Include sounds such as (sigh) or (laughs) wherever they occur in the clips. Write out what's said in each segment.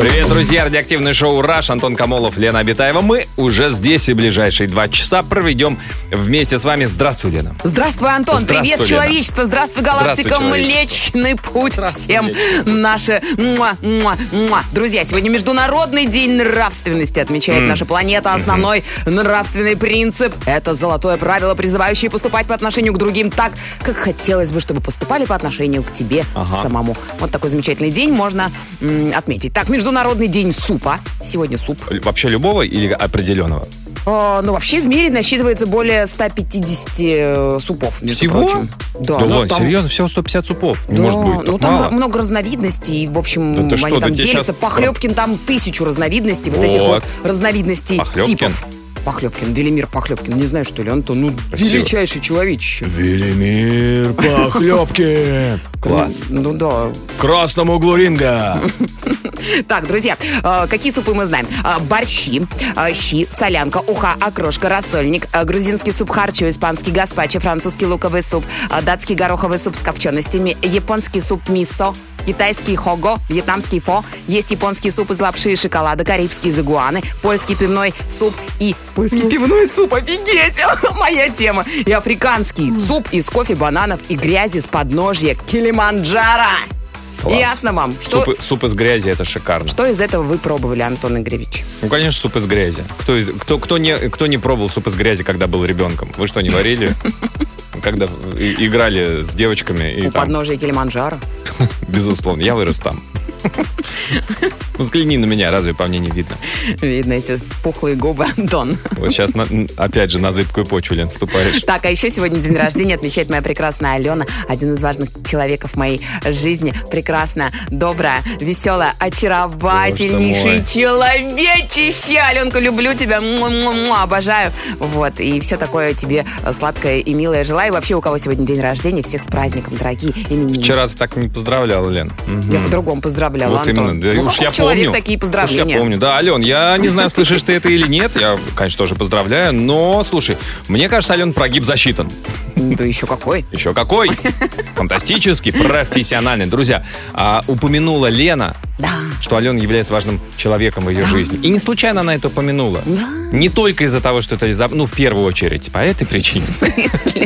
Привет, друзья! Радиоактивное шоу «Раш». Антон Камолов, Лена Абитаева. Мы уже здесь и ближайшие два часа проведем вместе с вами. Здравствуй, Лена. Здравствуй, Антон. Здравствуй, Привет, Лена. человечество. Здравствуй, галактика. Здравствуй, человечество. Млечный путь всем наши. Муа, муа, муа. Друзья, сегодня Международный день нравственности отмечает наша планета. Основной нравственный принцип – это золотое правило, призывающее поступать по отношению к другим так, как хотелось бы, чтобы поступали по отношению к тебе Ага. самому. Вот такой замечательный день можно м, отметить. Так, Международный день супа. Сегодня суп. Вообще любого или определенного? Э, ну, вообще в мире насчитывается более 150 э, супов, между Всего? прочим. Да, Да ну, ладно, там- серьезно? Всего 150 супов? Не Да, может быть, ну так там мало. много разновидностей, и, в общем, Да ты что, они да там тебе делятся. щас- Похлебкин там тысячу разновидностей, вот этих вот Вот. разновидностей Похлебкин? типов. Похлебкин, Велимир Похлебкин, не знаю, что ли, Антон, ну, Красиво. величайший человечище. Велимир Похлебкин. Класс. Ну да. В красном углу ринга. (laughs) Так, друзья, э, какие супы мы знаем? Э, борщи, э, щи, солянка, уха, окрошка, рассольник, грузинский суп харчо, испанский гаспачо, французский луковый суп, датский гороховый суп с копченостями, японский суп мисо, китайский хого, вьетнамский фо, есть японский суп из лапши и шоколада, карибские загуаны, польский пивной суп и... Польский пивной суп, офигеть! (laughs) Моя тема! И африканский суп из кофе, бананов и грязи с подножья Килиманджаро! Класс. Ясно вам, что... Суп, суп из грязи, это шикарно. Что из этого вы пробовали, Антон Игоревич? Ну, конечно, суп из грязи. Кто, из- кто, кто, не, кто не пробовал суп из грязи, когда был ребенком? Вы что, не варили? (laughs) Когда играли с девочками У подножия Килиманджаро. (laughs) безусловно, я вырос там. Ну, Взгляни на меня, разве по мне не видно? Видно эти пухлые губы, Антон. Вот сейчас, на- опять же, на зыбкую почву, Лен, ступаешь. Так, а еще сегодня день рождения отмечает моя прекрасная Алена, один из важных человеков моей жизни. Прекрасная, добрая, веселая, очаровательнейший человечище. Аленка, люблю тебя, му-му-му, обожаю. Вот, и все такое тебе сладкое и милое желаю. Вообще, у кого сегодня день рождения, всех с праздником, дорогие именинники. Вчера ты так не поздравлял, Лен. Мгм. Я по-другому поздравляла, Вот Антон. именно. Да, ну, уж каков я человек, помню. такие Уж поздравления. я помню. Да, Ален, я не знаю, слышишь ты это или нет. Я, конечно, тоже поздравляю. Но, слушай, мне кажется, Ален, прогиб засчитан. Да еще какой. Еще какой? (laughs) Фантастический, профессиональный. Друзья, а, упомянула Лена, Да. что Алена является важным человеком в ее жизни. И не случайно она это упомянула. Не только из-за того, что это, из-за- ну, в первую очередь, по этой причине.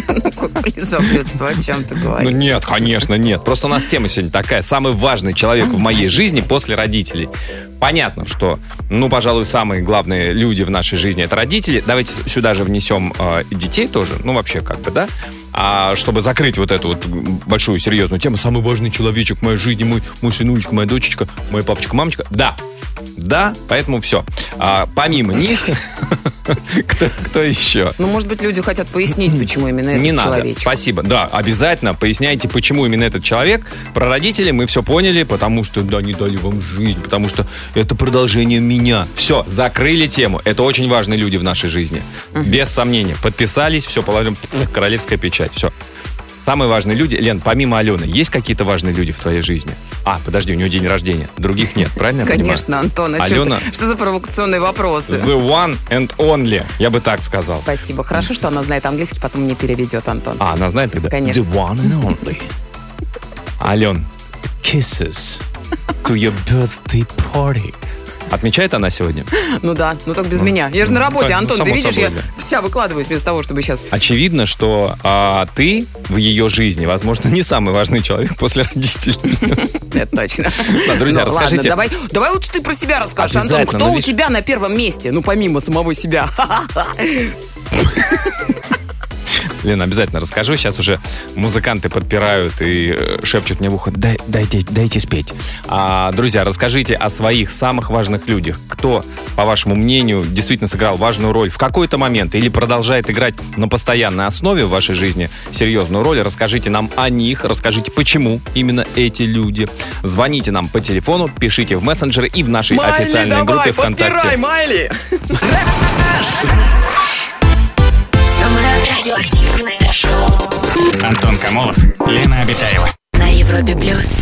Ну, какое лизоблюдство, о чем ты Ну говоришь? нет, конечно, нет. Просто у нас тема сегодня такая. Самый важный человек в моей жизни после родителей. Понятно, что, ну, пожалуй, самые главные люди в нашей жизни это родители. Давайте сюда же внесем э, детей тоже. Ну, вообще, как бы, да? А чтобы закрыть вот эту вот большую серьезную тему, самый важный человечек в моей жизни, мой, мой сынулечка, моя дочечка, мой папочка, мамочка. Да, да, поэтому все. А, помимо них, (laughs) кто, кто еще? Ну, может быть, люди хотят пояснить, почему именно этот Не надо. человечек. Спасибо. Да, обязательно поясняйте, почему именно этот человек. Про родителей мы все поняли, потому что да, они дали вам жизнь, потому что это продолжение меня. Все, закрыли тему. Это очень важные люди в нашей жизни. Без сомнения. Подписались, все, положим королевская печать. Все. Самые важные люди. Лен, помимо Алены, есть какие-то важные люди в твоей жизни? А, подожди, у нее день рождения. Других нет, правильно я понимаю? Конечно, Антон, а Алена- ты- что за провокационные вопросы? The one and only. Я бы так сказал. Спасибо. Хорошо, что она знает английский, потом мне переведет, Антон. А, она знает тогда? Конечно. The one and only. (laughs) Ален, kisses to your birthday party. Отмечает она сегодня? Ну да, ну так без меня. Я же на работе, так, ну, Антон, ты само видишь, собой, я да. вся выкладываюсь вместо того, чтобы сейчас... Очевидно, что а, ты в ее жизни, возможно, не самый важный человек после родителей. Это точно. Да, друзья, Ну, расскажите. Ладно, давай, давай лучше ты про себя расскажешь, Антон. Кто ну, у тебя на первом месте? Ну, помимо самого себя. (laughs) Лена, обязательно расскажу. Сейчас уже музыканты подпирают и э, шепчут мне в ухо, «Дай- дайте, дайте спеть. А, друзья, расскажите о своих самых важных людях. Кто, по вашему мнению, действительно сыграл важную роль в какой-то момент или продолжает играть на постоянной основе в вашей жизни серьезную роль. Расскажите нам о них, расскажите, почему именно эти люди. Звоните нам по телефону, пишите в мессенджеры и в нашей официальной группе ВКонтакте. Майли! (laughs) (laughs) Камолов, Лена Обитаева. на Европе плюс.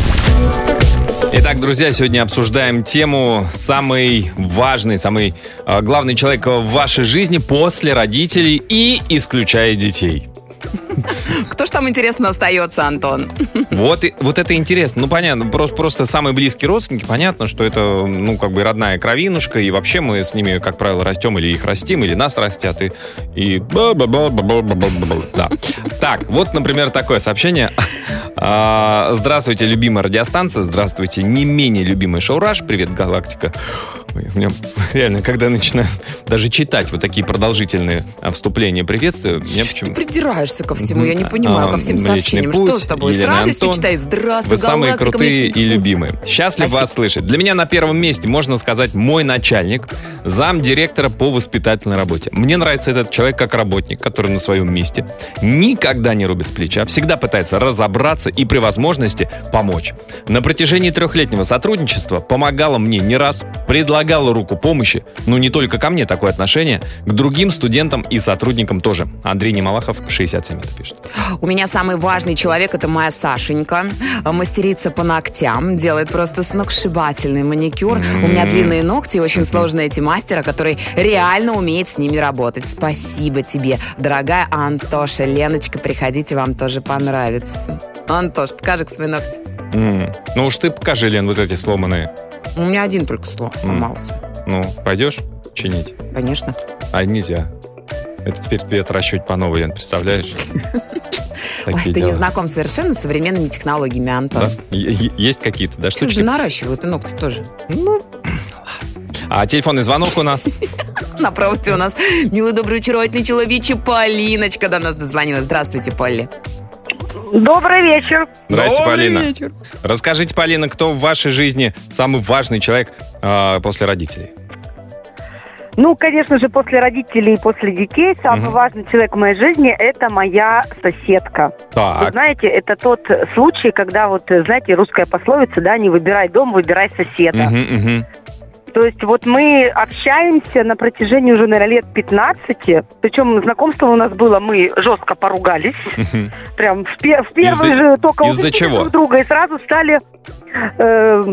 Итак, друзья, сегодня обсуждаем тему самый важный, самый э, главный человек в вашей жизни после родителей и исключая детей. Кто ж там, интересно, остается, Антон? Вот, и- вот это интересно. Ну, понятно, просто, просто самые близкие родственники, понятно, что это, ну, как бы родная кровинушка, и вообще мы с ними, как правило, растем или их растим, или нас растят, и... и... Да. Так, вот, например, такое сообщение. А, Здравствуйте, любимая радиостанция, здравствуйте, не менее любимый шоураж, привет, галактика. Ой, у меня реально, когда начинаю даже читать вот такие продолжительные а, вступления приветствия, Ты почему придираешься ко всему, я не понимаю, А, ко всем сообщениям. Путь, Что с тобой? С Елена радостью Антон. читает. Здравствуй, Вы самые крутые и любимые. Счастлив Спасибо. вас слышать. Для меня на первом месте, можно сказать, мой начальник, зам директора по воспитательной работе. Мне нравится этот человек как работник, который на своем месте, никогда не рубит с плеча, всегда пытается разобраться и при возможности помочь. На протяжении трехлетнего сотрудничества помогала мне не раз, предлагала руку помощи, ну не только ко мне такое отношение, к другим студентам и сотрудникам тоже. Андрей Немалахов, 67 это пишет. У меня самый важный человек это моя Сашенька. Мастерица по ногтям. Делает просто сногсшибательный маникюр. У меня длинные ногти, очень сложно найти мастера, который реально умеет с ними работать. Спасибо тебе, дорогая Антоша. Леночка, приходите, вам тоже понравится. Антош, покажи свои ногти. М. Ну уж ты покажи, Лен, вот эти сломанные. У меня один только сло- сломался. Ну, пойдешь чинить? Конечно. А нельзя. Это теперь тебе отращивать по новой, Лен, представляешь? (laughs) Ой, ты не знаком совершенно с современными технологиями, Антон. Да? Есть какие-то, да, Ты же штучки? наращивают и ногти тоже. А телефонный звонок у нас. (laughs) На проводе у нас милый, добрый, очаровательный человече Полиночка до нас дозвонилась. Здравствуйте, Полли. Добрый вечер. Здрасте, Добрый Полина. вечер. Расскажите, Полина, кто в вашей жизни самый важный человек а, после родителей? Ну, конечно же, после родителей и после детей самый Мгм. важный человек в моей жизни – это моя соседка. Вы Так. знаете, это тот случай, когда вот, э, знаете, русская пословица, да, не выбирай дом, выбирай соседа. Мгм, мгм. То есть вот мы общаемся на протяжении уже, наверное, лет 15. Причем знакомство у нас было, мы жестко поругались. Прям в, пе- в первый Из-за- же только из-за увидели чего? друг друга и сразу стали... э,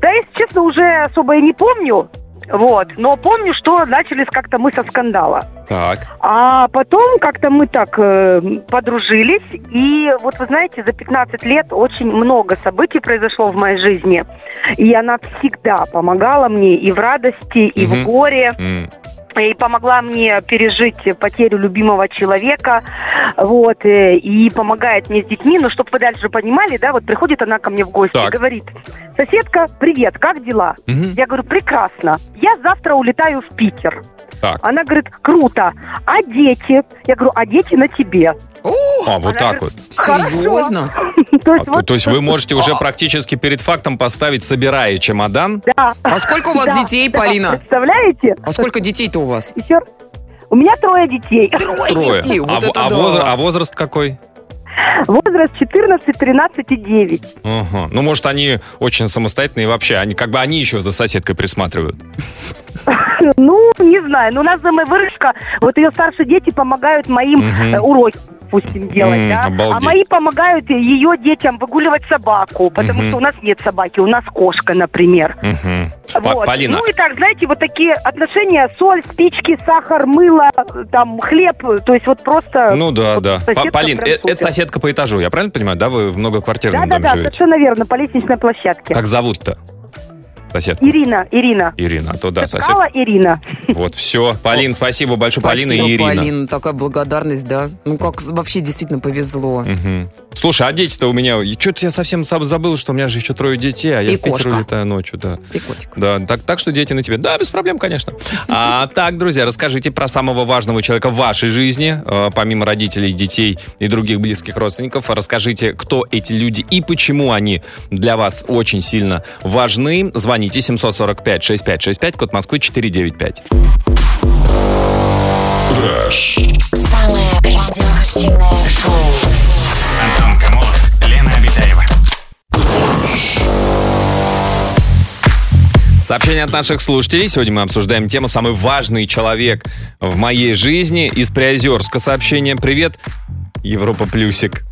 да, если честно, уже особо и не помню. Вот. Но помню, что начались как-то мы со скандала. Так. А потом как-то мы так э, подружились. И вот вы знаете, за 15 лет очень много событий произошло в моей жизни. И она всегда помогала мне и в радости, и Мгм. в горе М. и помогла мне пережить потерю любимого человека, вот, э, и помогает мне с детьми, но чтобы вы дальше понимали, да, вот приходит она ко мне в гости Так. и говорит, соседка, привет, как дела? Мгм. Я говорю, прекрасно, я завтра улетаю в Питер. Так. Она говорит, круто, а дети? Я говорю, а дети на тебе. А, вот так вот. Серьезно? (laughs) то, А, есть, то, вот- то есть вы (laughs) можете уже практически перед фактом поставить, собирая чемодан. Да. А сколько у вас (laughs) Да, детей, да, Полина? Представляете? А сколько детей-то у вас? Еще... У меня трое детей. Трое Трое. детей, а, вот во- это а да. возра- а возраст какой? Возраст 14, 13 и 9. Ага. Ну, может, они очень самостоятельные вообще, они как бы они еще за соседкой присматривают. Ну, не знаю. Но у нас дома выручка. Вот ее старшие дети помогают моим Мгм. э, уроки, допустим, делать, М, да. обалдеть. А мои помогают ее детям выгуливать собаку, потому Мгм. что у нас нет собаки, у нас кошка, например. По- Вот. Полина, Ну и так, знаете, вот такие отношения, соль, спички, сахар, мыло, там, хлеб, то есть вот просто... ну да, вот да. Полин, э- это супер. соседка по этажу, я правильно понимаю? Да, вы в многоквартирном доме Да-да-да, живете? совершенно верно, по лестничной площадке. Как зовут-то? Соседку? Ирина, Ирина. Ирина, а то да, сосед. Цепкала Ирина. Вот, все. Полин, спасибо большое, Полина Спасибо, и Ирина. Полина. Такая благодарность, да. Ну, как вообще действительно повезло. Мгм. Слушай, а дети-то у меня... Что-то я совсем забыл, что у меня же еще трое детей, а я И в Питер улетаю ночью, да. И котик. Да, так, так что дети на тебе. Да, без проблем, конечно. А так, друзья, расскажите про самого важного человека в вашей жизни, э, помимо родителей, детей и других близких родственников. Расскажите, кто эти люди и почему они для вас очень сильно важны. Звоните 745-6565, код Москвы 495. Самое радиоактивное шоу. Сообщение от наших слушателей. Сегодня мы обсуждаем тему «Самый важный человек в моей жизни». Из Приозерска сообщение. Привет, Европа Плюсик.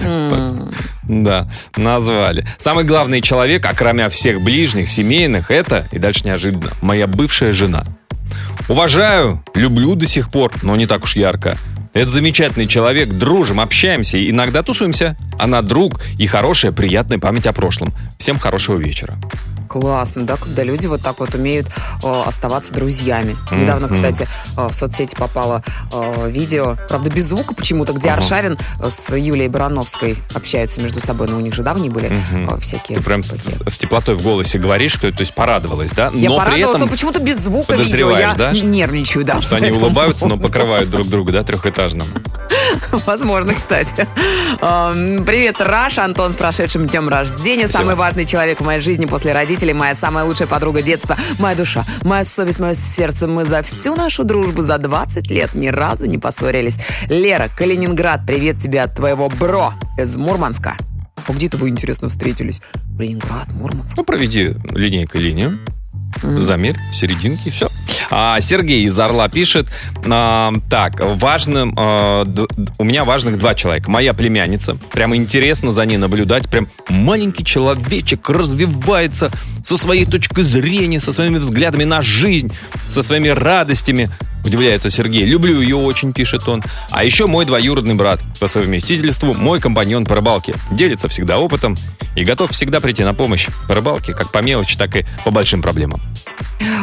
(laughs) Да, назвали. Самый главный человек, окромя всех ближних, семейных, это, и дальше неожиданно, моя бывшая жена. Уважаю, люблю до сих пор, но не так уж ярко. Это замечательный человек, дружим, общаемся, иногда тусуемся. Она друг и хорошая, приятная память о прошлом. Всем хорошего вечера. Классно, да, когда люди вот так вот умеют э, оставаться друзьями. Недавно, Мгм. кстати, э, в соцсети попало э, видео, правда, без звука почему-то, где Ага. Аршавин с Юлией Барановской общаются между собой, но у них же давние были Мгм. э, всякие... Ты прям с, с теплотой в голосе говоришь, то есть порадовалась, да? Я но при порадовалась, этом но почему-то без звука видео. Я да, нервничаю, да. что они улыбаются, но (laughs) покрывают друг друга, да, трехэтажным. Возможно, кстати. Эм, Привет, Раш, Антон с прошедшим днем рождения. Самый важный человек в моей жизни после родителей, моя самая лучшая подруга детства, моя душа, моя совесть, мое сердце. Мы за всю нашу дружбу за 20 лет ни разу не поссорились. Лера, Калининград, привет тебе от твоего бро из Мурманска. А где-то вы, интересно, встретились? Ленинград, Мурманск. Ну, проведи линейкой линию. Замерь, серединки, все. А, Сергей из Орла пишет, а, так, важным, а, у меня важных два человека. Моя племянница, прямо интересно за ней наблюдать, прям маленький человечек развивается со своей точкой зрения, со своими взглядами на жизнь, со своими радостями. Удивляется Сергей. Люблю ее очень, пишет он. А еще мой двоюродный брат. По совместительству мой компаньон по рыбалке. Делится всегда опытом и готов всегда прийти на помощь по рыбалке, как по мелочи, так и по большим проблемам.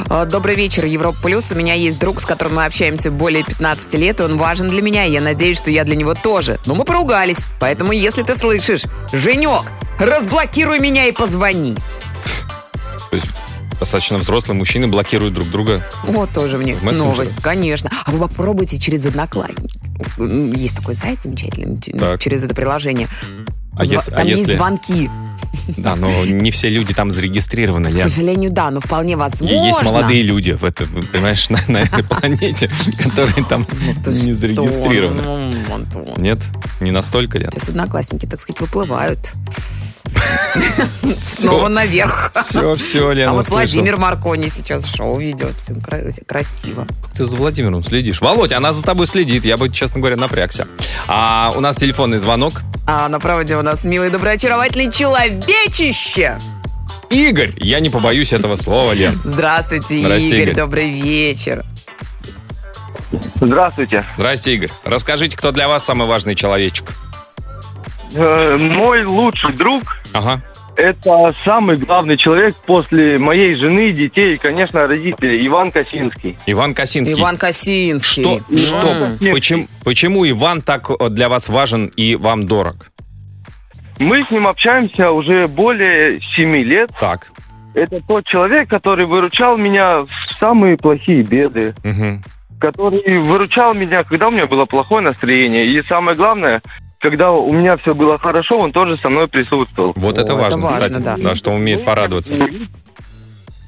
А, Добрый вечер, Европа Плюс. У меня есть друг, с которым мы общаемся более 15 лет, и он важен для меня, и я надеюсь, что я для него тоже. Но мы поругались, поэтому если ты слышишь, Женек, разблокируй меня и позвони. То есть достаточно взрослые мужчины блокируют друг друга. Вот тоже мне новость, конечно. А вы попробуйте через Одноклассники. М, Есть такой сайт замечательный, Так. через это приложение. А Зва- если- а Там есть если- звонки. Да, но не все люди там зарегистрированы. К Лен. сожалению, да, но вполне возможно. есть молодые люди в этом, понимаешь, (laughs) на, на этой планете, которые там (laughs) Ты не что, зарегистрированы. ну. Нет? Не настолько, Лен? Сейчас одноклассники, так сказать, выплывают. (laughs) Снова наверх. Все, все, Лена, А вот. Владимир Маркони сейчас шоу ведет. Все кра- красиво. Ты за Владимиром следишь. Володь, она за тобой следит. Я бы, честно говоря, напрягся. А у нас телефонный звонок. А на проводе у нас милый, добрый, очаровательный человечище. Игорь, я не побоюсь этого слова, Лен. Здравствуйте, Здрасте, Игорь, Игорь. добрый вечер. Здравствуйте. Здрасте, Игорь. Расскажите, кто для вас самый важный человечек? Э, Мой лучший друг Ага. – это самый главный человек после моей жены, детей и, конечно, родителей. Иван Косинский. Иван Косинский. Иван Косинский. Что, М. что, почему, почему Иван так э, для вас важен и вам дорог? Мы с ним общаемся уже более семи лет. Так. Это тот человек, который выручал меня в самые плохие беды. Мгм. Который выручал меня, когда у меня было плохое настроение. И самое главное, когда у меня все было хорошо, он тоже со мной присутствовал. Вот О, это это важно, важно, кстати, да. что он умеет порадоваться.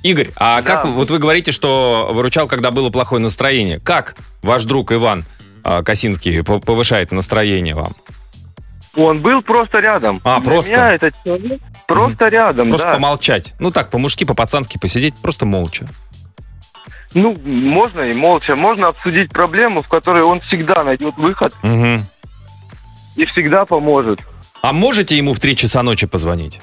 Игорь, а Да. как, вот вы говорите, что выручал, когда было плохое настроение. Как ваш друг Иван а, Косинский по- повышает настроение вам? Он был просто рядом. А, Для просто? меня этот человек просто рядом, Просто да. помолчать. Ну так, по-мужски, по-пацански посидеть, просто молча. Ну, можно и молча. Можно обсудить проблему, в которой он всегда найдет выход Мгм. И всегда поможет. А можете ему в 3 часа ночи позвонить?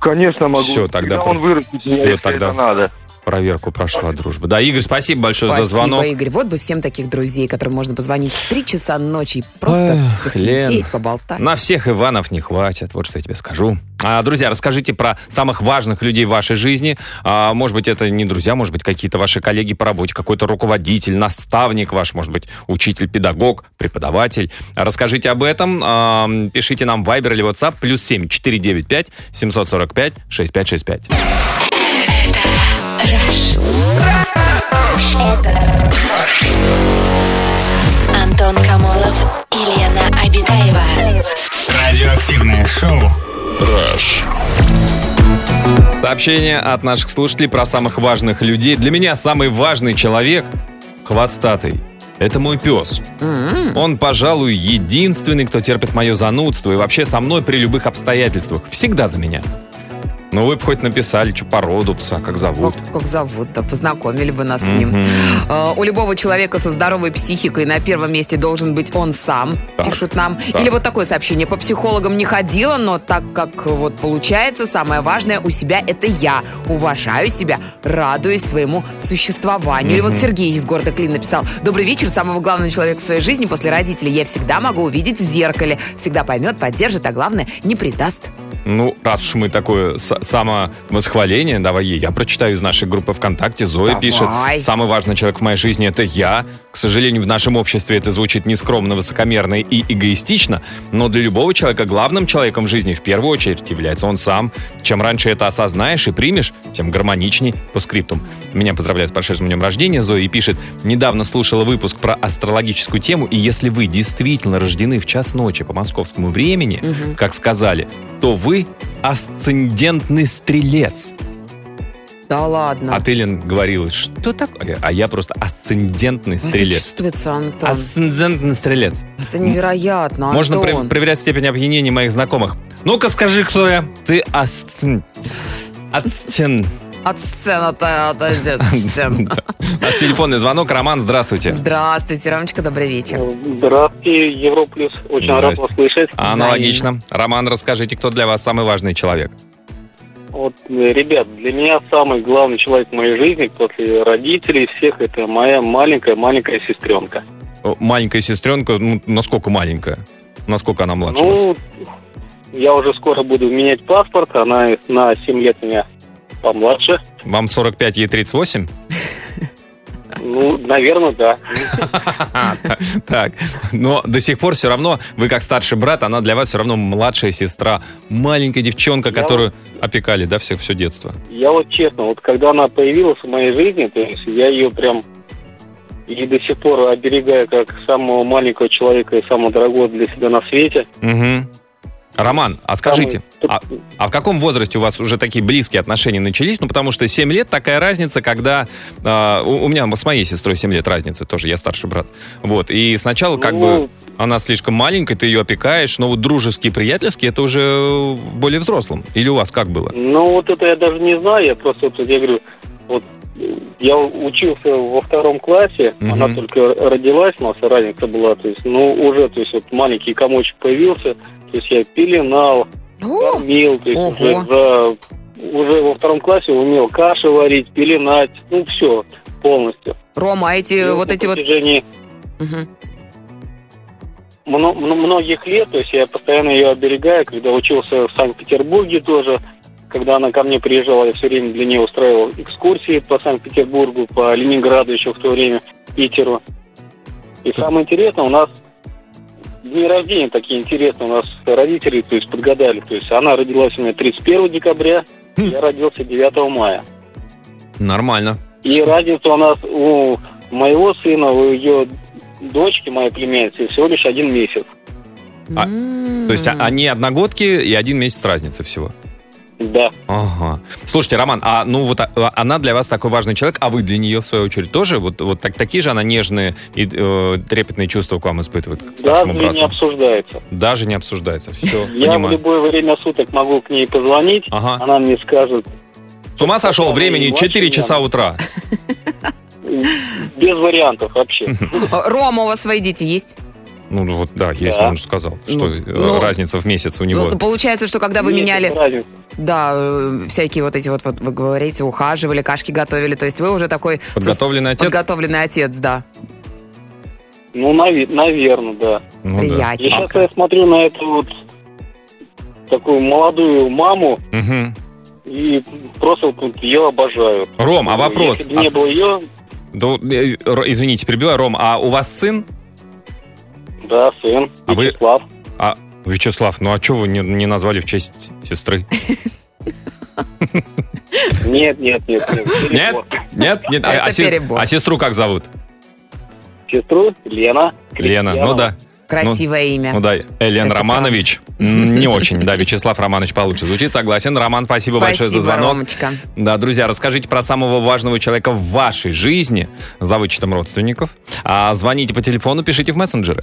Конечно, могу. Всё, тогда про- он вырастет Всё, если тогда. это надо. Проверку прошла дружба. Да, Игорь, спасибо большое Спасибо, за звонок. Игорь. Вот бы всем таких друзей, которым можно позвонить в 3 часа ночи и просто Эх, посидеть, Лен, поболтать. На всех Иванов не хватит, вот что я тебе скажу. А, друзья, расскажите про самых важных людей в вашей жизни. А, может быть, это не друзья, может быть, какие-то ваши коллеги по работе, какой-то руководитель, наставник ваш, может быть, учитель, педагог, преподаватель. Расскажите об этом. А, пишите нам в Viber или WhatsApp. Плюс 7 495 745 6565. Антон Камолов и Лена Обитаева. Радиоактивное шоу. Сообщение от наших слушателей про самых важных людей. Для меня самый важный человек – хвостатый. Это мой пес. Он, пожалуй, единственный, кто терпит мое занудство и вообще со мной при любых обстоятельствах. Всегда за меня. Ну, вы бы хоть написали, что породу пса, как зовут. Как, как зовут, да, познакомили бы нас с ним. Э, У любого человека со здоровой психикой на первом месте должен быть он сам, Так, пишут нам. так. Или вот такое сообщение. По психологам не ходила, но так как вот получается, самое важное у себя это я. Уважаю себя, радуюсь своему существованию. Или вот Сергей из города Клин написал. Добрый вечер, самого главного человека в своей жизни после родителей я всегда могу увидеть в зеркале. Всегда поймет, поддержит, а главное, не предаст. Ну, раз уж мы такое самовосхваление, давай ей. Я прочитаю из нашей группы ВКонтакте. Зоя Давай. пишет. Самый важный человек в моей жизни это я. К сожалению, в нашем обществе это звучит нескромно, высокомерно и эгоистично, но для любого человека главным человеком в жизни в первую очередь является он сам. Чем раньше это осознаешь и примешь, тем гармоничней по скриптум. Меня поздравляют с прошедшим днем рождения. Зоя пишет, недавно слушала выпуск про астрологическую тему, и если вы действительно рождены в час ночи по московскому времени, как сказали, то вы асцендентный стрелец. Да ладно. А ты, Лен, говорила, что такое? А я просто асцендентный Это стрелец. чувствуется, Антон. Асцендентный стрелец. Это невероятно, Можно Антон. пре- проверять степень опьянения моих знакомых. Ну-ка скажи, кто я? Ты асцен... Асцен... От сцены-то, от, от (laughs) сцен. У нас телефонный звонок. Роман, здравствуйте. Здравствуйте, Ромочка, добрый вечер. Здравствуйте, Европлюс. Очень рад вас слышать. Аналогично. Роман, расскажите, кто для вас самый важный человек? Вот, э, ребят, для меня самый главный человек в моей жизни после родителей всех это моя маленькая-маленькая сестренка. Маленькая сестренка, ну, насколько маленькая? Насколько она младше вас? Ну, я уже скоро буду менять паспорт, она на 7 лет меня помладше. Вам 45, ей 38? Ну, наверное, да. Та- (laughs) Так, но до сих пор все равно, вы как старший брат, она для вас все равно младшая сестра, маленькая девчонка, которую опекали, да, всех все детство. Я вот честно, вот когда она появилась в моей жизни, то есть я ее прям и до сих пор оберегаю как самого маленького человека и самого дорогого для себя на свете. Мгм. Роман, а скажите, а, а в каком возрасте у вас уже такие близкие отношения начались? Ну, потому что 7 лет такая разница, когда... а, у, у меня с моей сестрой 7 лет разница, тоже я старший брат. Вот, и сначала как Ну, бы она слишком маленькая, ты ее опекаешь, но вот дружеские, приятельские, это уже более взрослым. Или у вас как было? Ну, вот это я даже не знаю, я просто, вот, я говорю, вот э, я учился во втором классе, Мгм. она только родилась, у нас разница была, то есть, ну, уже, то есть, вот маленький комочек появился, то есть я пеленал, О, кормил, то есть Ого. уже, за, уже во втором классе умел каши варить, пеленать, ну, все полностью. Рома, а эти И вот эти вот... мно- мно- многих лет, то есть я постоянно ее оберегаю, когда учился в Санкт-Петербурге тоже, когда она ко мне приезжала, я все время для нее устраивал экскурсии по Санкт-Петербургу, по Ленинграду еще в то время, Питеру. И самое интересное, у нас дни рождения такие интересные, у нас родители, то есть подгадали, то есть она родилась у меня 31 декабря, я родился 9 мая. Нормально. И Что? разница у нас у моего сына, у ее дочки, моей племянницы, всего лишь один месяц. А. То есть а- они одногодки и один месяц разницы всего. Да. Ага. Слушайте, Роман, а ну вот а, она для вас такой важный человек, а вы для нее, в свою очередь, тоже? Вот, вот так, такие же она нежные и э, трепетные чувства к вам испытывает, к старшему Даже брату? не обсуждается. Даже не обсуждается. Все, Я в любое время суток могу к ней позвонить, Ага. она мне скажет С ума сошел времени младше 4 меня. часа утра. без вариантов вообще. Э, Рома, у вас свои дети есть? Ну ну вот, да, есть, Да. он же сказал, что Ну, э, ну, разница в месяц у него. Ну, получается, что когда вы меняли, разница. Да, э, всякие вот эти вот, вот вы говорите, ухаживали, кашки готовили, то есть вы уже такой Подготовленный отец? подготовленный отец, да. Ну, наверное, да. Ну Приятненько. сейчас я смотрю на эту вот такую молодую маму Мгм. и просто вот ее обожаю. Ром, а вопрос? Если бы не А было ее, Да, э, извините, перебиваю, Ром, а у вас сын? да, сын, А вы- Вячеслав. А, Вячеслав, ну а что вы не, не назвали в честь сестры? Нет, нет, нет, нет. Нет? Нет? Нет? А, а а сестру как зовут? Сестру Лена. Лена. Ну да. Красивое имя. Ну да, Элен Это Романович. М, Не очень, да, Вячеслав Романович получше звучит. Согласен. Роман, спасибо, большое за Спасибо, звонок. Ромочка. Да, друзья, расскажите про самого важного человека в вашей жизни, за вычетом родственников. А звоните по телефону, пишите в мессенджеры.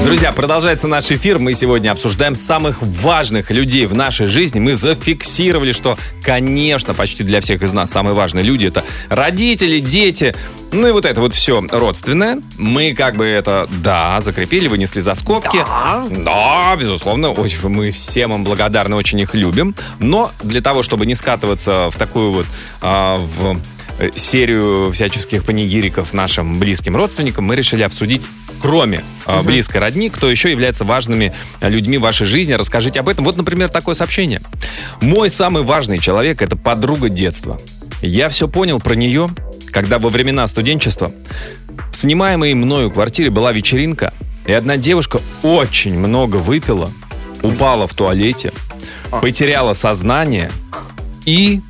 Друзья, продолжается наш эфир. Мы сегодня обсуждаем самых важных людей в нашей жизни. Мы зафиксировали, что, конечно, почти для всех из нас самые важные люди это родители, дети, ну и вот это вот все родственное. Мы как бы это, да, закрепили, вынесли за скобки. Да. Да, безусловно, очень, мы всем им благодарны, очень их любим. Но для того, чтобы не скатываться в такую вот а, в серию всяческих панигириков нашим близким родственникам, мы решили обсудить, кроме а, близкой родни, кто еще является важными а, людьми в вашей жизни. Расскажите об этом. Вот, например, такое сообщение. Мой самый важный человек – это подруга детства. Я все понял про нее, когда во времена студенчества в снимаемой мною квартире была вечеринка, и одна девушка очень много выпила, упала в туалете, потеряла сознание и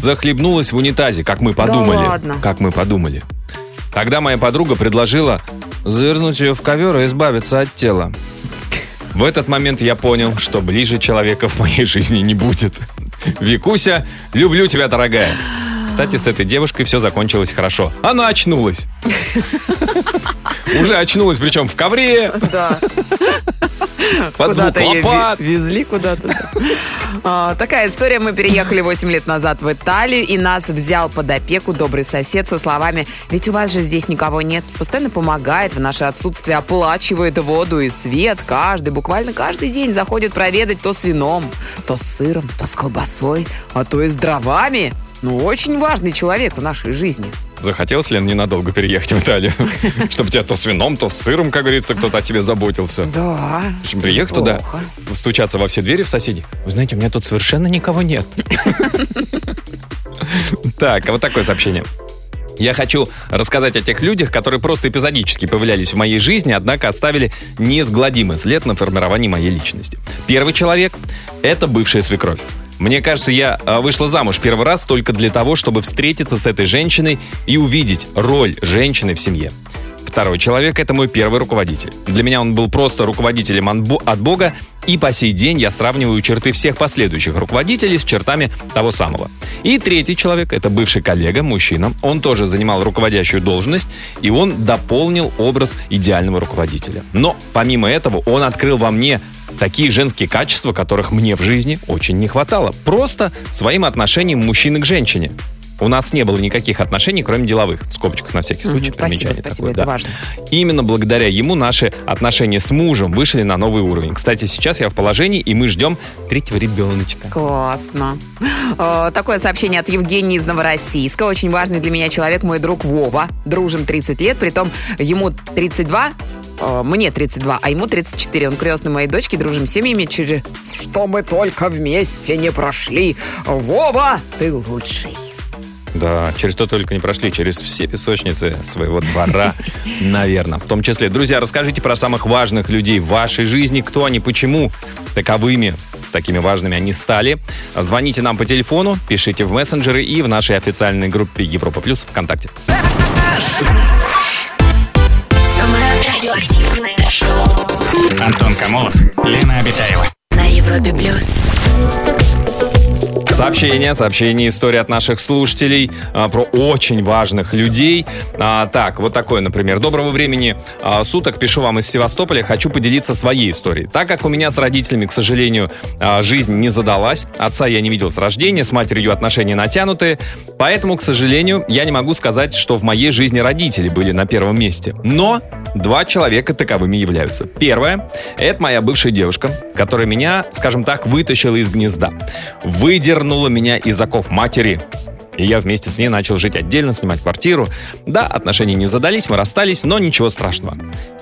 захлебнулась в унитазе, как мы подумали. ладно? Как мы подумали. Тогда моя подруга предложила завернуть ее в ковер и избавиться от тела. В этот момент я понял, что ближе человека в моей жизни не будет. Викуся, люблю тебя, дорогая. Кстати, с этой девушкой все закончилось хорошо. Она очнулась. (laughs) Уже очнулась, причем в ковре, Да. (laughs) под звук лопат. ве- везли куда-то. да. (laughs) А, Такая история. Мы переехали 8 лет назад в Италию, и нас взял под опеку добрый сосед со словами «Ведь у вас же здесь никого нет». Постоянно помогает, в наше отсутствие оплачивает воду и свет. Каждый, буквально каждый день заходит проведать то с вином, то с сыром, то с колбасой, а то и с дровами. Ну, очень важный человек в нашей жизни. Захотелось, Лен, ненадолго переехать в Италию? (laughs) Чтобы тебя то с вином, то с сыром, как говорится, кто-то о тебе заботился. Да. В общем, приехать туда, стучаться во все двери в соседей. Вы знаете, у меня тут совершенно никого нет. (laughs) Так, а вот такое сообщение. Я хочу рассказать о тех людях, которые просто эпизодически появлялись в моей жизни, однако оставили неизгладимый след на формировании моей личности. Первый человек – это бывшая свекровь. Мне кажется, я а, вышла замуж первый раз только для того, чтобы встретиться с этой женщиной и увидеть роль женщины в семье. Второй человек – это мой первый руководитель. Для меня он был просто руководителем от Бо- от Бога, и по сей день я сравниваю черты всех последующих руководителей с чертами того самого. И третий человек – это бывший коллега, мужчина. Он тоже занимал руководящую должность, и он дополнил образ идеального руководителя. Но помимо этого он открыл во мне такие женские качества, которых мне в жизни очень не хватало. Просто своим отношением мужчины к женщине. У нас не было никаких отношений, кроме деловых. В скобочках на всякий случай. Мгм, Спасибо, спасибо, такое, это да. важно. Именно благодаря ему наши отношения с мужем вышли на новый уровень. Кстати, сейчас я в положении, и мы ждем третьего ребеночка. Классно. Э, Такое сообщение от Евгении из Новороссийска. Очень важный для меня человек, мой друг Вова. Дружим 30 лет, притом ему 32, э, мне 32, а ему 34. Он крестный моей дочки, дружим с семьями, через что мы только вместе не прошли. Вова, ты лучший. Да, через что только не прошли, через все песочницы своего двора, (laughs) наверное. В том числе, друзья, расскажите про самых важных людей в вашей жизни, кто они, почему таковыми, такими важными они стали. Звоните нам по телефону, пишите в мессенджеры и в нашей официальной группе Европа Плюс ВКонтакте. Самое радиоактивное шоу Антон Камолов, Лена Обитаева. на Европе плюс. Сообщение, сообщение, история от наших слушателей а, про очень важных людей. А, так, вот такое, например. Доброго времени а, суток. Пишу вам из Севастополя. Хочу поделиться своей историей. Так как у меня с родителями, к сожалению, а, жизнь не задалась. Отца я не видел с рождения, с матерью отношения натянутые. Поэтому, к сожалению, я не могу сказать, что в моей жизни родители были на первом месте. Но два человека таковыми являются. Первое – это моя бывшая девушка, которая меня, скажем так, вытащила из гнезда. Выдернула меня из оков матери. И я вместе с ней начал жить отдельно, снимать квартиру. Да, отношения не задались, мы расстались, но ничего страшного.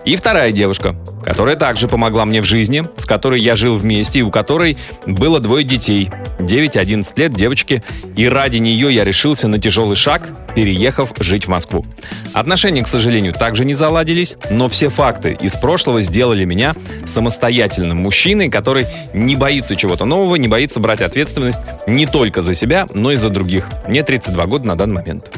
И вторая девушка, которая также помогла мне в жизни, с которой я жил вместе и у которой было двое детей. 9 и 11 лет девочки. И ради нее я решился на тяжелый шаг, переехав жить в Москву. Отношения, к сожалению, также не заладились, но все факты из прошлого сделали меня самостоятельным мужчиной, который не боится чего-то нового, не боится брать ответственность не только за себя, но и за других. Мне 32 года на данный момент.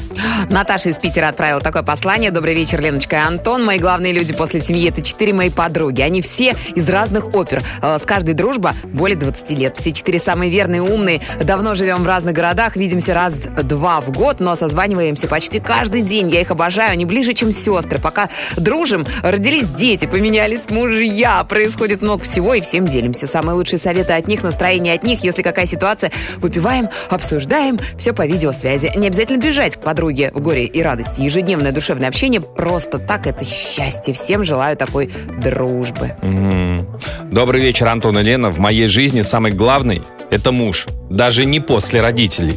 Наташа из Питера отправила такое послание. Добрый вечер, Леночка и Антон. Мои главные люди после семьи это четыре мои подруги. Они все из разных опер. Э, С каждой дружба более 20 лет. Все четыре самые верные, умные. Давно живем в разных городах. Видимся раз-два в год, но созваниваемся почти каждый день. Я их обожаю. Они ближе, чем сестры. Пока дружим, родились дети, поменялись мужья. Происходит много всего и всем делимся. Самые лучшие советы от них, настроение от них. Если какая ситуация, выпиваем, обсуждаем. Все по видеосвязи. Не обязательно бежать к подруге в горе и радости. Ежедневное душевное общение просто так это счастье. Всем желаю такой дружбы. Мгм. Добрый вечер, Антон и Лена. В моей жизни самый главный – это муж. Даже не после родителей.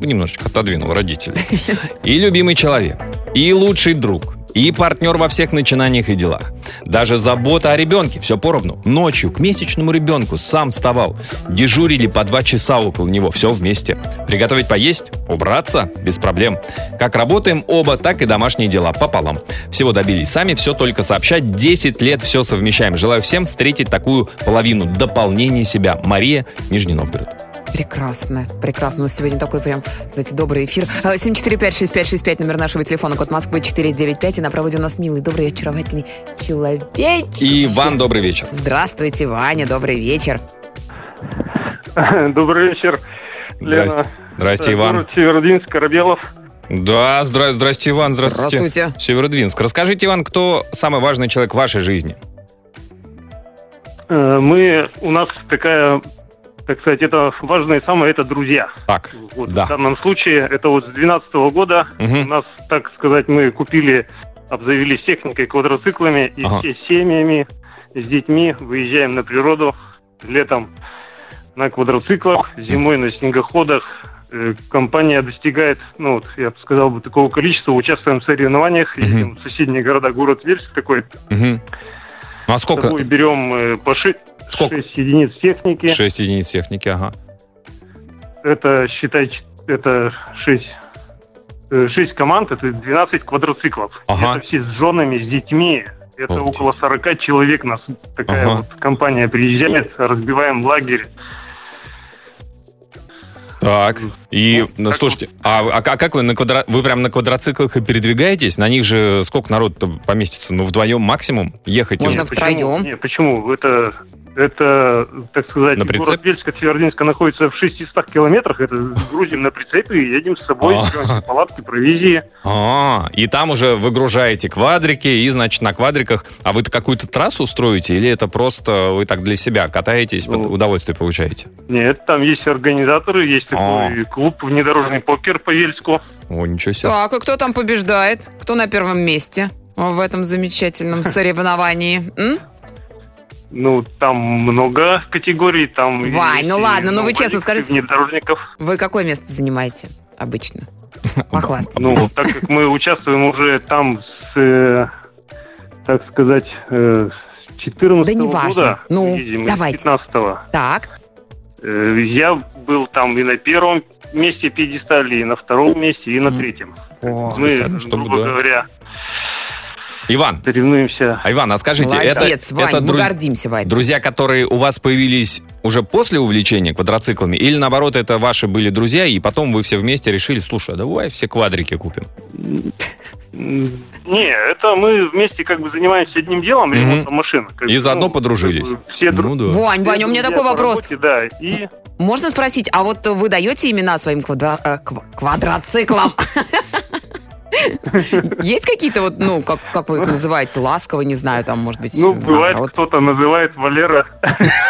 Немножечко отодвинул родителей. (laughs) И любимый человек. И лучший друг. И партнер во всех начинаниях и делах. Даже забота о ребенке, все поровну. Ночью к месячному ребенку сам вставал. Дежурили по два часа около него, все вместе. Приготовить поесть, убраться, без проблем. Как работаем оба, так и домашние дела пополам. Всего добились сами, все только сообщать. 10 лет все совмещаем. Желаю всем встретить такую половину дополнения себя. Мария, Нижний Новгород. Прекрасно, прекрасно. У нас сегодня такой прям, знаете, добрый эфир. А, 745-6565, номер нашего телефона, код Москвы 495. И на проводе у нас милый, добрый, очаровательный человек. И Иван, добрый вечер. Здравствуйте, Ваня, добрый вечер. (laughs) Добрый вечер, Лена. Здрасте. Здрасте, Иван. Город Северодвинск, Коробелов. Да, здра- здрасте, Иван, здравствуйте. Здравствуйте. Северодвинск. Расскажите, Иван, кто самый важный человек в вашей жизни? Э, Мы, у нас такая, так сказать, это важное самое, это друзья. Так, Вот да. В данном случае, это вот с 2012 года Мгм. у нас, так сказать, мы купили, обзавелись техникой, квадроциклами, и Ага. все семьями, с детьми выезжаем на природу летом на квадроциклах, зимой на снегоходах. Э, Компания достигает, ну вот, я бы сказал бы, такого количества, участвуем в соревнованиях, едем в соседние города, город Вельск такой. Ну а с сколько? собой берем э, по ши- Сколько? 6 единиц техники. 6 единиц техники, ага. Это, считай, это 6, 6 команд, это 12 квадроциклов. Ага. Это все с женами, с детьми. Это Обалдеть. около 40 человек нас такая Ага. вот компания приезжает, разбиваем лагерь. Так, и, ну, слушайте, а, а как как вы на квадро... Вы прям на квадроциклах и передвигаетесь? На них же сколько народ поместится? Ну, вдвоем максимум ехать? Можно из- втроем. Почему? Не, почему? Это, это, так сказать, На прицеп? город Северодвинска находится в 600 километрах. Это грузим на прицепы и едем с собой, А. палатки, провизии. А, и там уже выгружаете квадрики, и, значит, на квадриках... А вы-то какую-то трассу строите, или это просто вы так для себя катаетесь, Ну. под- удовольствие получаете? Нет, там есть организаторы, есть А. такой клуб внедорожный покер по Вельску. О, ничего себе. Так, и кто там побеждает? Кто на первом месте в этом замечательном соревновании? М? Ну, там много категорий, там... Вань, есть ну и ладно, ну вы честно скажите. Внедорожников. Вы какое место занимаете обычно? (laughs) Похвастайтесь. Ну, так как мы участвуем уже там с, э, так сказать, э, с 14 Да неважно. года. Ну, едем, давайте. С 15 Так, Я был там и на первом месте пьедестале, и на втором месте, и на третьем. О, мы, чтобы, грубо да. говоря, Иван, соревнуемся. а Иван, а скажите, молодец, это, Вань, это мы друз- гордимся, Вань. друзья, которые у вас появились уже после увлечения квадроциклами, или наоборот, это ваши были друзья, и потом вы все вместе решили, слушай, а давай все квадрики купим? Не, это мы вместе как бы занимаемся одним делом, ремонтом машин. И заодно ну, подружились. Все друг Ну да. Вань, Ваня, у меня такой вопрос. работе, да, и Можно спросить, а вот вы даете имена своим э, ква- квадроциклам? (laughs) Есть какие-то вот, ну, как, как вы их называете, ласково, не знаю, там, может быть, ну бывает наоборот. кто-то называет Валера.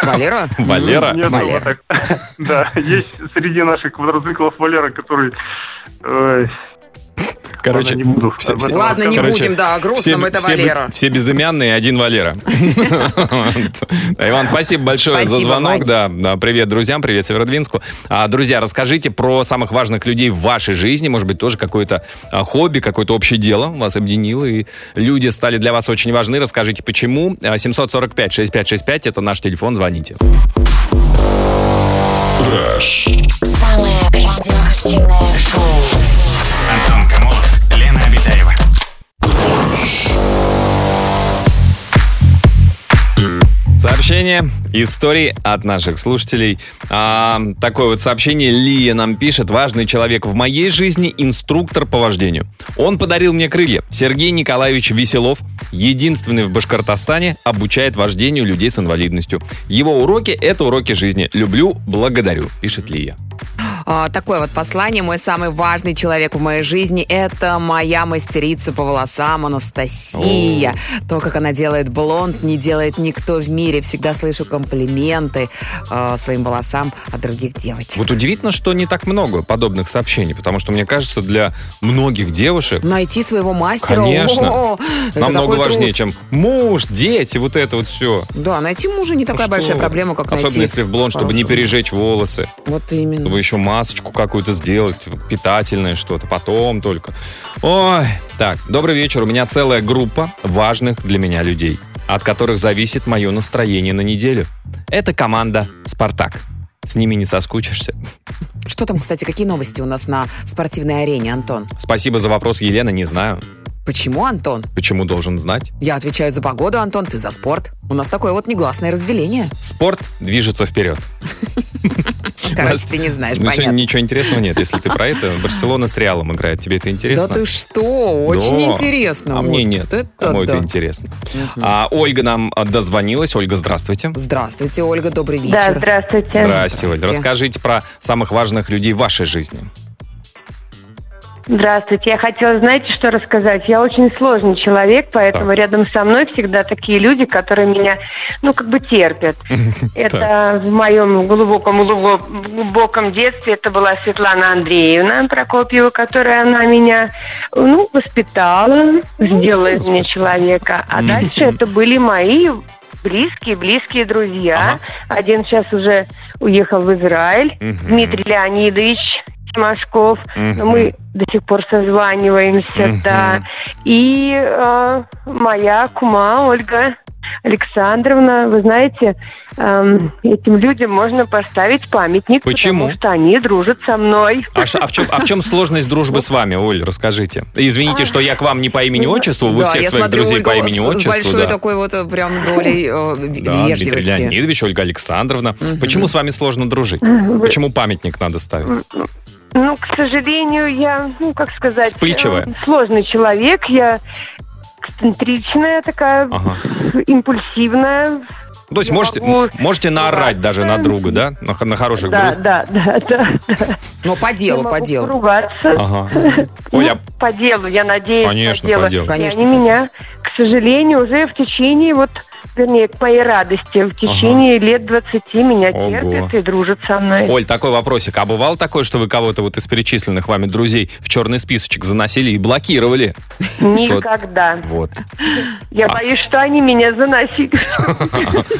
Валера? Валера? Нет, Валера. (laughs) Да, есть среди наших квадроциклов Валера, который. Короче, ладно, не буду. все- все- Ладно, не Короче, будем, да, о грустном, все, это все, Валера. все безымянные, один Валера. (laughs) Иван, спасибо большое за звонок. Да, привет друзьям, привет Северодвинску. А, Друзья, расскажите про самых важных людей в вашей жизни. Может быть, тоже какое-то а, хобби, какое-то общее дело вас объединило, и люди стали для вас очень важны. Расскажите, почему. А, 745-6565, это наш телефон, звоните. Самое радиоактивное шоу. Сообщение Истории от наших слушателей. А, такое вот сообщение Лия нам пишет. Важный человек в моей жизни – инструктор по вождению. Он подарил мне крылья. Сергей Николаевич Веселов, единственный в Башкортостане, обучает вождению людей с инвалидностью. Его уроки – это уроки жизни. Люблю, благодарю, пишет Лия. А, такое вот послание. Мой самый важный человек в моей жизни – это моя мастерица по волосам Анастасия. То, как она делает блонд, не делает никто в мире. Всегда слышу комплименты э, своим волосам от других девочек. Вот удивительно, что не так много подобных сообщений, потому что, мне кажется, для многих девушек Найти своего мастера. Конечно. о, намного важнее, труд. чем муж, дети, вот это вот все. Да, найти мужа не такая большая проблема, как Особенно найти. если в блонд, чтобы не пережечь волосы. Вот именно. Чтобы еще масочку какую-то сделать, питательное что-то, потом только. Ой, так, добрый вечер. У меня целая группа важных для меня людей, от которых зависит мое настроение на неделю. Это команда «Спартак». С ними не соскучишься. Что там, кстати, какие новости у нас на спортивной арене, Антон? Спасибо за вопрос, Елена, не знаю. Почему, Антон? Почему должен знать? Я отвечаю за погоду, Антон, ты за спорт. У нас такое вот негласное разделение. Спорт движется вперед. (laughs) Короче, ты не знаешь, Ну, сегодня понятно. ничего интересного нет, если ты про это. Барселона с Реалом играет. Тебе это интересно? Да ты что, очень интересно. А мне нет. Это Кому это да. интересно? А Ольга нам а, дозвонилась. Ольга, здравствуйте. Здравствуйте, Ольга, добрый вечер. Да, здравствуйте. Здрасте, Ольга. Расскажите про самых важных людей в вашей жизни. Здравствуйте. Я хотела, знаете, что рассказать? Я очень сложный человек, поэтому рядом со мной всегда такие люди, которые меня, ну, как бы терпят. (laughs) Это в моем глубоком, глубо- глубоком детстве это была Светлана Андреевна Прокопьева, которая она меня, ну, воспитала, сделала из меня человека. А дальше это были мои близкие, близкие друзья. Один сейчас уже уехал в Израиль, Мгм. Дмитрий Леонидович Мгм. Но Мы до сих пор созваниваемся, Мгм. да. И э, моя кума Ольга Александровна, вы знаете, эм, этим людям можно поставить памятник, Почему? потому что они дружат со мной. А, а в чем, а в чем сложность дружбы с вами, Оль, расскажите? Извините, что я к вам не по имени-отчеству, вы да, всех своих смотрю, друзей Ольга по имени-отчеству. большой да. такой вот э, прям долей э, Да, Дмитрий вежливости. Леонидович, Ольга Александровна. Почему с вами сложно дружить? Вы- Почему памятник надо ставить? Ну, к сожалению, я, ну, как сказать, Вспыльчивая? э, сложный человек. Я эксцентричная такая, Ага. импульсивная. То есть Я можете, могу можете наорать даже на друга, да? На, на хороших Да, друг? да, да, да, да. Но по делу, Я по могу делу. поругаться. Ага. (laughs) Ой, я По делу, я надеюсь, Конечно, по делу. по делу. И Конечно, они меня, к сожалению, уже в течение, вот, вернее, к моей радости, в течение лет 20 меня Ого. терпят и дружат со мной. Оль, такой вопросик. А бывало такое, что вы кого-то вот из перечисленных вами друзей в черный списочек заносили и блокировали? Никогда. Вот. Я А. боюсь, что они меня заносили. (laughs)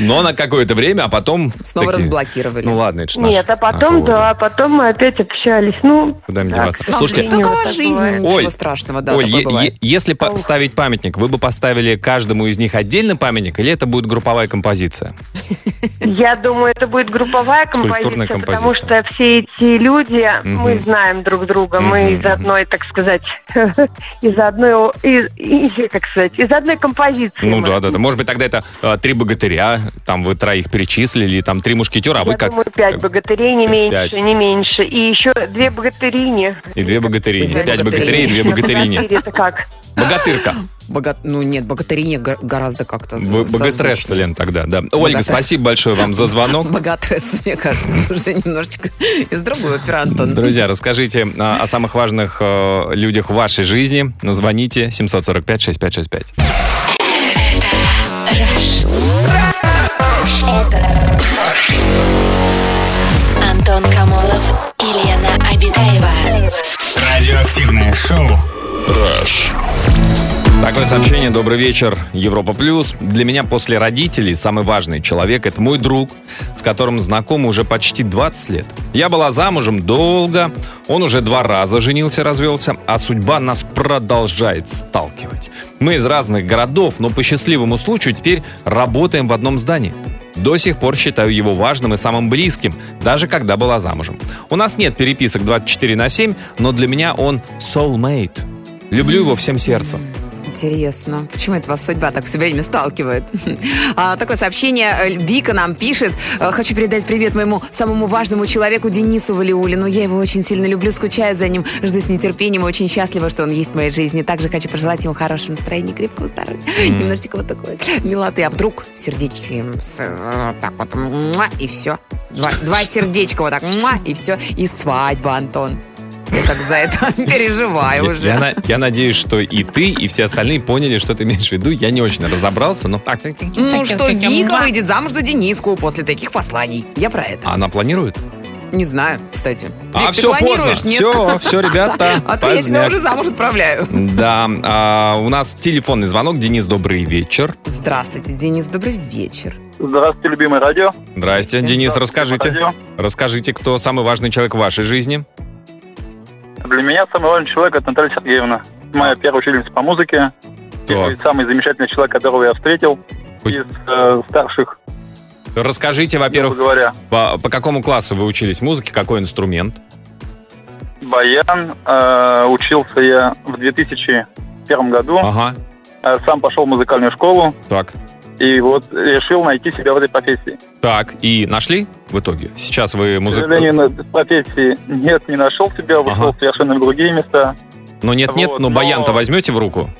Но на какое-то время, а потом... Снова такие, разблокировали. Ну ладно, это наш- Нет, а потом, да, потом мы опять общались. Ну, Куда так, деваться? Слушайте, Такова так жизнь, ничего Оль, страшного, да, Оль, если поставить памятник, вы бы поставили каждому из них отдельный памятник, или это будет групповая композиция? (laughs) Я думаю, это будет групповая композиция, потому что все эти люди, мы знаем друг друга, мы из одной, так сказать, (laughs) из одной, из, как сказать, из одной композиции. Ну да, да, да. Может быть, тогда это э, три богатыря, там вы троих перечислили, или там три мушкетера, а вы Я как... думаю, пять богатырей, не Пять. меньше, не меньше. И еще две богатырини. И две богатырини. Две Пять богатырей и две богатырини. Это как? Богатырка. Бога- Ну нет, богатыриня го- гораздо как-то Б- созвучнее. Лен, тогда, да. Ольга, спасибо большое вам за звонок. Богатыресса, мне кажется, уже немножечко из другой оперы, Антон. Друзья, расскажите а, о самых важных э, людях в вашей жизни. Звоните 745-6565. Радиоактивное шоу. Такое сообщение. Добрый вечер, Европа Плюс. Для меня после родителей самый важный человек – это мой друг, с которым знакомы уже почти 20 лет. Я была замужем долго, он уже два раза женился, развелся, а судьба нас продолжает сталкивать. Мы из разных городов, но по счастливому случаю теперь работаем в одном здании. До сих пор считаю его важным и самым близким, даже когда была замужем. У нас нет переписок 24 на 7, но для меня он soulmate. Люблю его всем сердцем. Интересно. Почему это вас судьба так все время сталкивает? (laughs) А, такое сообщение э, Вика нам пишет. Э, Хочу передать привет моему самому важному человеку Денису Валиулину. Я его очень сильно люблю, скучаю за ним, жду с нетерпением и очень счастлива, что он есть в моей жизни. Также хочу пожелать ему хорошего настроения, крепкого здоровья. (laughs) Немножечко вот такой милоты. А вдруг сердечки э, вот так вот и все. Два, два сердечка вот так и все. И свадьба, Антон. Я так за это (laughs) переживаю уже. я на- я надеюсь, что и ты, и все остальные поняли, что ты имеешь в виду. Я не очень разобрался, но так. Ну что, Вика выйдет замуж за Дениску после таких посланий. Я про это. А она планирует? Не знаю, кстати. А Вик, ты все поздно. планируешь? Нет? Все, все, ребята. (laughs) А то я тебя уже замуж отправляю. Да, а, у нас телефонный звонок. Денис, добрый вечер. Здравствуйте, Денис, добрый вечер. Здравствуйте, любимое радио. Здрасте, Денис, расскажите. Радио. Расскажите, кто самый важный человек в вашей жизни? Для меня самый важный человек это Наталья Сергеевна. Моя первая учительница по музыке. И самый замечательный человек, которого я встретил из э, старших. Расскажите, во-первых, говоря. по, по какому классу вы учились музыке, какой инструмент? Баян. Э, учился я в 2001 году. Ага. Э, сам пошел в музыкальную школу. Так. И вот решил найти себя в этой профессии. Так, и нашли в итоге? Сейчас вы К музык... сожалению, профессии нет, не нашел себя, вышел в совершенно другие места. Но нет-нет, Вот, но- баян-то возьмете в руку?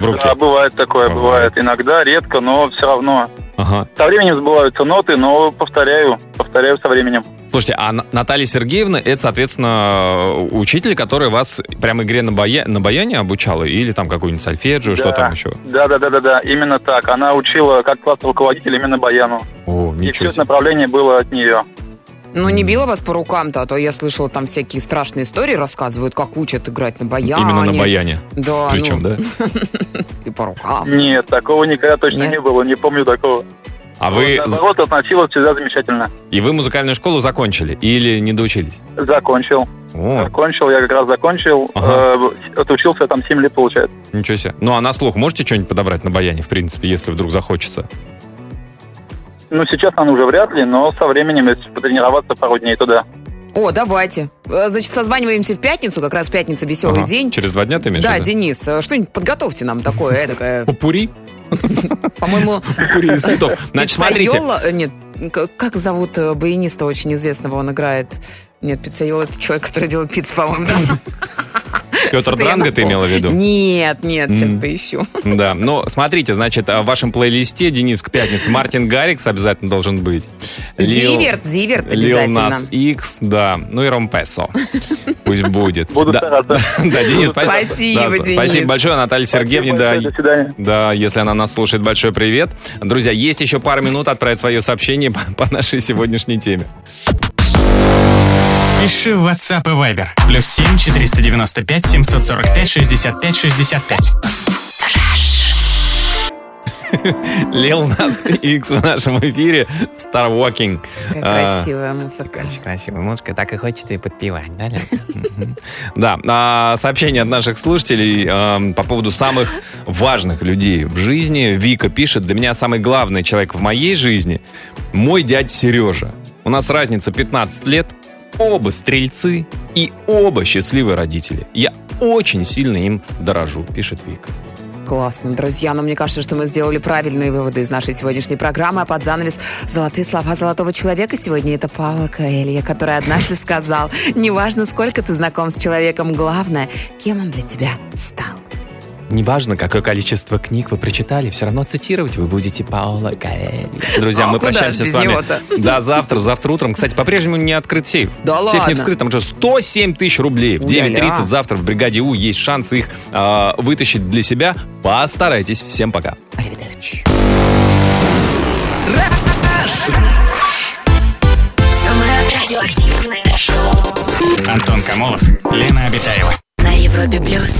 В руки? Да, бывает такое, бывает. Иногда, редко, но все равно. Ага. Со временем сбываются ноты, но повторяю, повторяю со временем. Слушайте, а Наталья Сергеевна, это, соответственно, учитель, который вас прям игре на, бая... на баяне обучала? Или там какую-нибудь сольфеджио, что Да. там еще? Да, да, да, да, да, именно так. Она учила как классный руководитель именно баяну. О, И все ничего это направление было от нее. Ну, не била вас по рукам-то, а то я слышала, там всякие страшные истории рассказывают, как учат играть на баяне. Именно на баяне. Да, Причем, ну, да? (laughs) и по рукам. Нет, такого никогда точно не было, не помню такого. А вы... Вот, наоборот, относилась всегда замечательно. И вы музыкальную школу закончили? Или не доучились? Закончил. О, Закончил, я как раз закончил. Ага. Э, отучился там 7 лет, получается. ничего себе. Ну, а на слух можете что-нибудь подобрать на баяне, в принципе, если вдруг захочется? Ну, сейчас она уже вряд ли, но со временем, если потренироваться пару дней туда. О, давайте. Э, Значит, созваниваемся в пятницу, как раз пятница веселый Ага. день. Через два дня ты имеешь Да, виду? Денис, э, что-нибудь подготовьте нам такое, эдакое. (laughs) Попури? По-моему, Попури из цветов. Значит, смотрите. Э, Нет, как зовут баяниста очень известного, он играет... Нет, пиццайола это человек, который делает пиццу, по-моему? Петр Дранго ты имела в виду? Нет, нет, сейчас поищу. (laughs) Да, но смотрите, значит, а в вашем плейлисте, Денис, к пятнице, Мартин Гаррикс обязательно должен быть. Лил- Зиверт, Зиверт Лил обязательно. Нас Икс, да, ну и Ромпесо. (laughs) Пусть будет. Буду Да. стараться. (laughs) Да, Денис, спасибо. Спасибо, Да, Денис. Спасибо большое, Наталье Сергеевне. Да, большое, до свидания. да, если она нас слушает, большой привет. Друзья, есть еще пару минут отправить свое сообщение по нашей сегодняшней теме. Пиши в WhatsApp и Viber. Плюс 7 495 745 65 65. Лил Нас Икс в нашем эфире. Star Walking. Какая А, красивая музыка. Очень красивая музыка, так и хочется и подпевать, да. Да, а, сообщение от наших слушателей по поводу самых важных людей в жизни. Вика пишет, для меня самый главный человек в моей жизни – мой дядя Сережа. У нас разница 15 лет, оба стрельцы и оба счастливые родители. Я очень сильно им дорожу, пишет Вика. Классно, друзья. Но мне кажется, что мы сделали правильные выводы из нашей сегодняшней программы. А под занавес «Золотые слова золотого человека» сегодня это Павла Коэлья, который однажды сказал, «Неважно, сколько ты знаком с человеком, главное, кем он для тебя стал». Неважно, какое количество книг вы прочитали, все равно цитировать вы будете Паула Коэльо. Друзья, А мы куда прощаемся с вами. Да, завтра, завтра утром. Кстати, по-прежнему не открыт сейф. Да сейф ладно? не вскрыт, там уже 107 тысяч рублей. В Уля-ля. 9.30 завтра в бригаде У есть шанс их а, вытащить для себя. Постарайтесь. Всем пока. Самое радиоактивное шоу Антон Камолов, Лена Обитаева. на Европе плюс.